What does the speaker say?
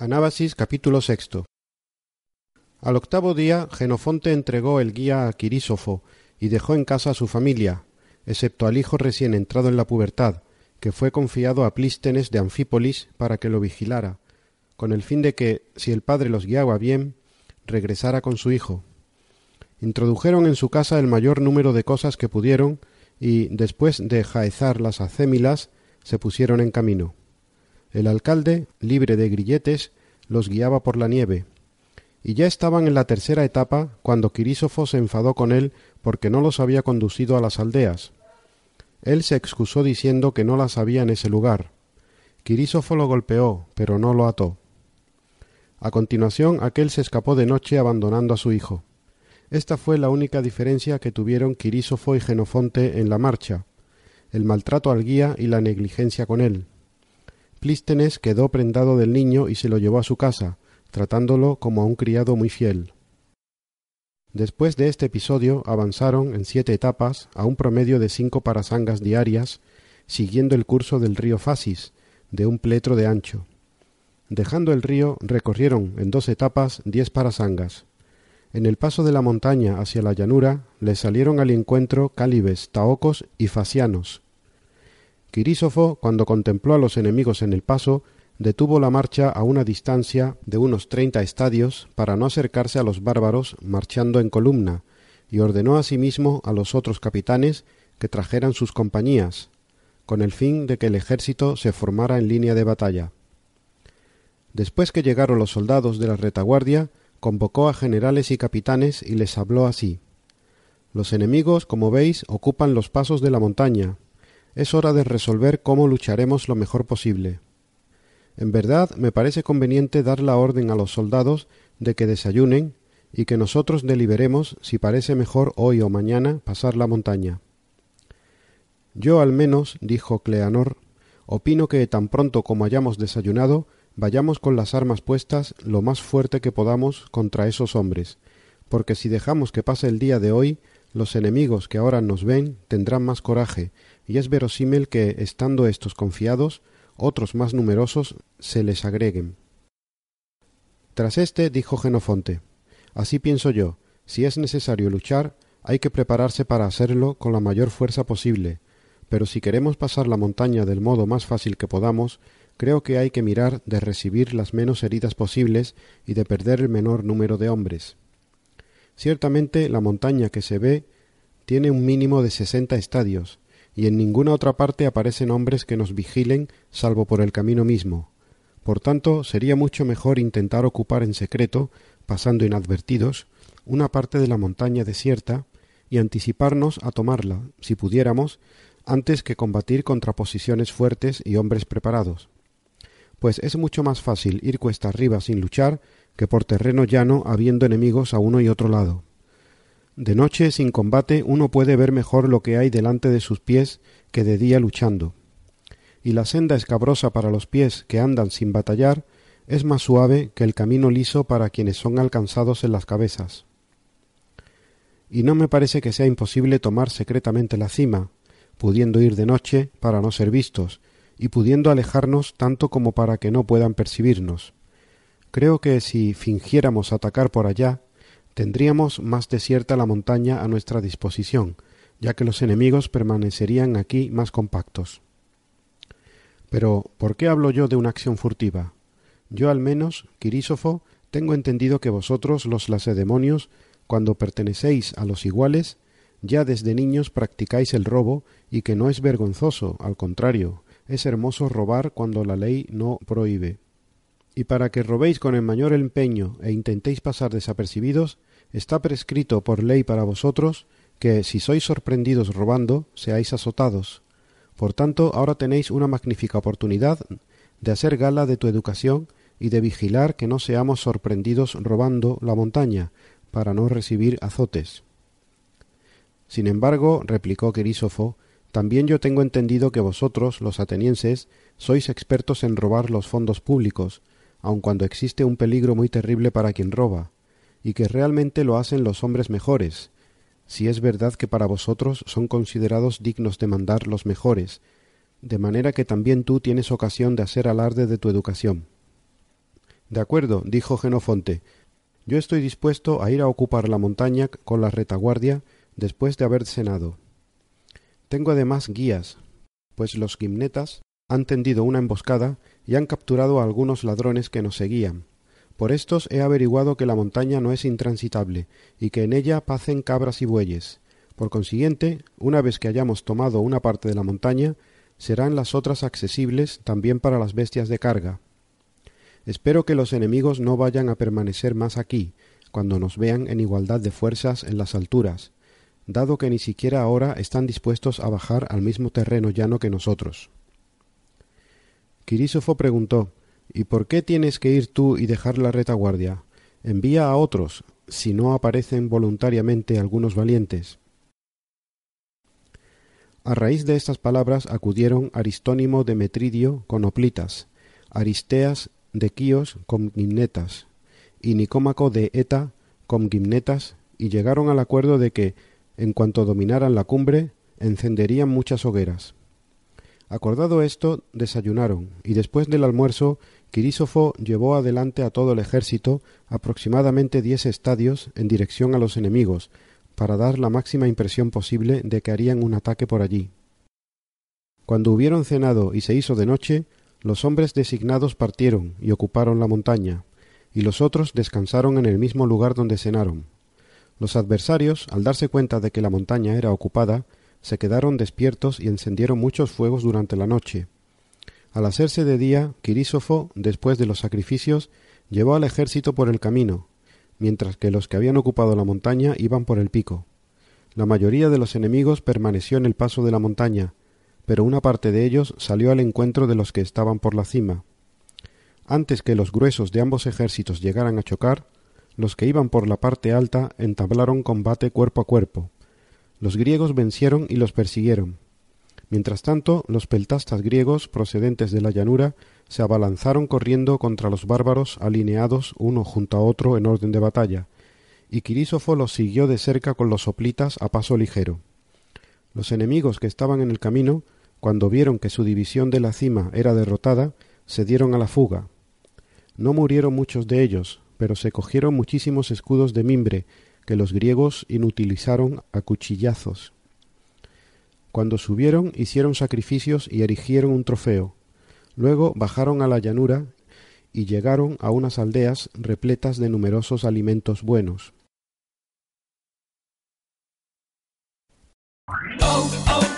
Anábasis capítulo sexto Al octavo día Genofonte entregó el guía a Quirísofo y dejó en casa a su familia, excepto al hijo recién entrado en la pubertad, que fue confiado a Plístenes de Anfípolis para que lo vigilara, con el fin de que, si el padre los guiaba bien, regresara con su hijo. Introdujeron en su casa el mayor número de cosas que pudieron y, después de jaezar las acémilas, se pusieron en camino. El alcalde, libre de grilletes, los guiaba por la nieve, y ya estaban en la tercera etapa cuando Quirísofo se enfadó con él porque no los había conducido a las aldeas. Él se excusó diciendo que no las había en ese lugar. Quirísofo lo golpeó, pero no lo ató. A continuación aquel se escapó de noche abandonando a su hijo. Esta fue la única diferencia que tuvieron Quirísofo y Genofonte en la marcha, el maltrato al guía y la negligencia con él. Plístenes quedó prendado del niño y se lo llevó a su casa, tratándolo como a un criado muy fiel. Después de este episodio avanzaron en siete etapas a un promedio de cinco parasangas diarias, siguiendo el curso del río Fasis, de un pletro de ancho. Dejando el río, recorrieron en dos etapas diez parasangas. En el paso de la montaña hacia la llanura les salieron al encuentro cálibes, taocos y facianos. Quirísofo, cuando contempló a los enemigos en el paso, detuvo la marcha a una distancia de unos treinta estadios para no acercarse a los bárbaros marchando en columna, y ordenó asimismo a los otros capitanes que trajeran sus compañías, con el fin de que el ejército se formara en línea de batalla. Después que llegaron los soldados de la retaguardia, convocó a generales y capitanes y les habló así Los enemigos, como veis, ocupan los pasos de la montaña. Es hora de resolver cómo lucharemos lo mejor posible. En verdad me parece conveniente dar la orden a los soldados de que desayunen y que nosotros deliberemos si parece mejor hoy o mañana pasar la montaña. Yo al menos, dijo Cleanor, opino que tan pronto como hayamos desayunado, vayamos con las armas puestas lo más fuerte que podamos contra esos hombres, porque si dejamos que pase el día de hoy, los enemigos que ahora nos ven tendrán más coraje, y es verosímil que, estando estos confiados, otros más numerosos se les agreguen. Tras este dijo Genofonte Así pienso yo, si es necesario luchar, hay que prepararse para hacerlo con la mayor fuerza posible, pero si queremos pasar la montaña del modo más fácil que podamos, creo que hay que mirar de recibir las menos heridas posibles y de perder el menor número de hombres. Ciertamente la montaña que se ve tiene un mínimo de sesenta estadios, y en ninguna otra parte aparecen hombres que nos vigilen salvo por el camino mismo. Por tanto, sería mucho mejor intentar ocupar en secreto, pasando inadvertidos, una parte de la montaña desierta y anticiparnos a tomarla, si pudiéramos, antes que combatir contra posiciones fuertes y hombres preparados. Pues es mucho más fácil ir cuesta arriba sin luchar que por terreno llano habiendo enemigos a uno y otro lado. De noche, sin combate, uno puede ver mejor lo que hay delante de sus pies que de día luchando. Y la senda escabrosa para los pies que andan sin batallar es más suave que el camino liso para quienes son alcanzados en las cabezas. Y no me parece que sea imposible tomar secretamente la cima, pudiendo ir de noche para no ser vistos, y pudiendo alejarnos tanto como para que no puedan percibirnos. Creo que si fingiéramos atacar por allá, tendríamos más desierta la montaña a nuestra disposición, ya que los enemigos permanecerían aquí más compactos. Pero, ¿por qué hablo yo de una acción furtiva? Yo al menos, Quirísofo, tengo entendido que vosotros, los lacedemonios, cuando pertenecéis a los iguales, ya desde niños practicáis el robo y que no es vergonzoso, al contrario, es hermoso robar cuando la ley no prohíbe. Y para que robéis con el mayor empeño e intentéis pasar desapercibidos, está prescrito por ley para vosotros que si sois sorprendidos robando, seáis azotados. Por tanto, ahora tenéis una magnífica oportunidad de hacer gala de tu educación y de vigilar que no seamos sorprendidos robando la montaña, para no recibir azotes. Sin embargo, replicó Querísofo, también yo tengo entendido que vosotros, los atenienses, sois expertos en robar los fondos públicos, aun cuando existe un peligro muy terrible para quien roba, y que realmente lo hacen los hombres mejores, si es verdad que para vosotros son considerados dignos de mandar los mejores, de manera que también tú tienes ocasión de hacer alarde de tu educación. De acuerdo, dijo Genofonte, yo estoy dispuesto a ir a ocupar la montaña con la retaguardia después de haber cenado. Tengo además guías, pues los gimnetas han tendido una emboscada y han capturado a algunos ladrones que nos seguían. Por estos he averiguado que la montaña no es intransitable y que en ella pacen cabras y bueyes. Por consiguiente, una vez que hayamos tomado una parte de la montaña, serán las otras accesibles también para las bestias de carga. Espero que los enemigos no vayan a permanecer más aquí, cuando nos vean en igualdad de fuerzas en las alturas, dado que ni siquiera ahora están dispuestos a bajar al mismo terreno llano que nosotros. Quirísofo preguntó ¿Y por qué tienes que ir tú y dejar la retaguardia? Envía a otros, si no aparecen voluntariamente algunos valientes. A raíz de estas palabras acudieron Aristónimo de Metridio con hoplitas, Aristeas de Quíos con gimnetas, y Nicómaco de Eta con gimnetas, y llegaron al acuerdo de que, en cuanto dominaran la cumbre, encenderían muchas hogueras. Acordado esto, desayunaron, y después del almuerzo Quirísofo llevó adelante a todo el ejército aproximadamente diez estadios en dirección a los enemigos, para dar la máxima impresión posible de que harían un ataque por allí. Cuando hubieron cenado y se hizo de noche, los hombres designados partieron y ocuparon la montaña, y los otros descansaron en el mismo lugar donde cenaron. Los adversarios, al darse cuenta de que la montaña era ocupada, se quedaron despiertos y encendieron muchos fuegos durante la noche, al hacerse de día, Quirísofo, después de los sacrificios, llevó al ejército por el camino, mientras que los que habían ocupado la montaña iban por el pico. La mayoría de los enemigos permaneció en el paso de la montaña, pero una parte de ellos salió al encuentro de los que estaban por la cima. Antes que los gruesos de ambos ejércitos llegaran a chocar, los que iban por la parte alta entablaron combate cuerpo a cuerpo. Los griegos vencieron y los persiguieron, Mientras tanto, los peltastas griegos procedentes de la llanura se abalanzaron corriendo contra los bárbaros alineados uno junto a otro en orden de batalla, y Quirísofo los siguió de cerca con los soplitas a paso ligero. Los enemigos que estaban en el camino, cuando vieron que su división de la cima era derrotada, se dieron a la fuga. No murieron muchos de ellos, pero se cogieron muchísimos escudos de mimbre que los griegos inutilizaron a cuchillazos. Cuando subieron hicieron sacrificios y erigieron un trofeo. Luego bajaron a la llanura y llegaron a unas aldeas repletas de numerosos alimentos buenos. Oh, oh.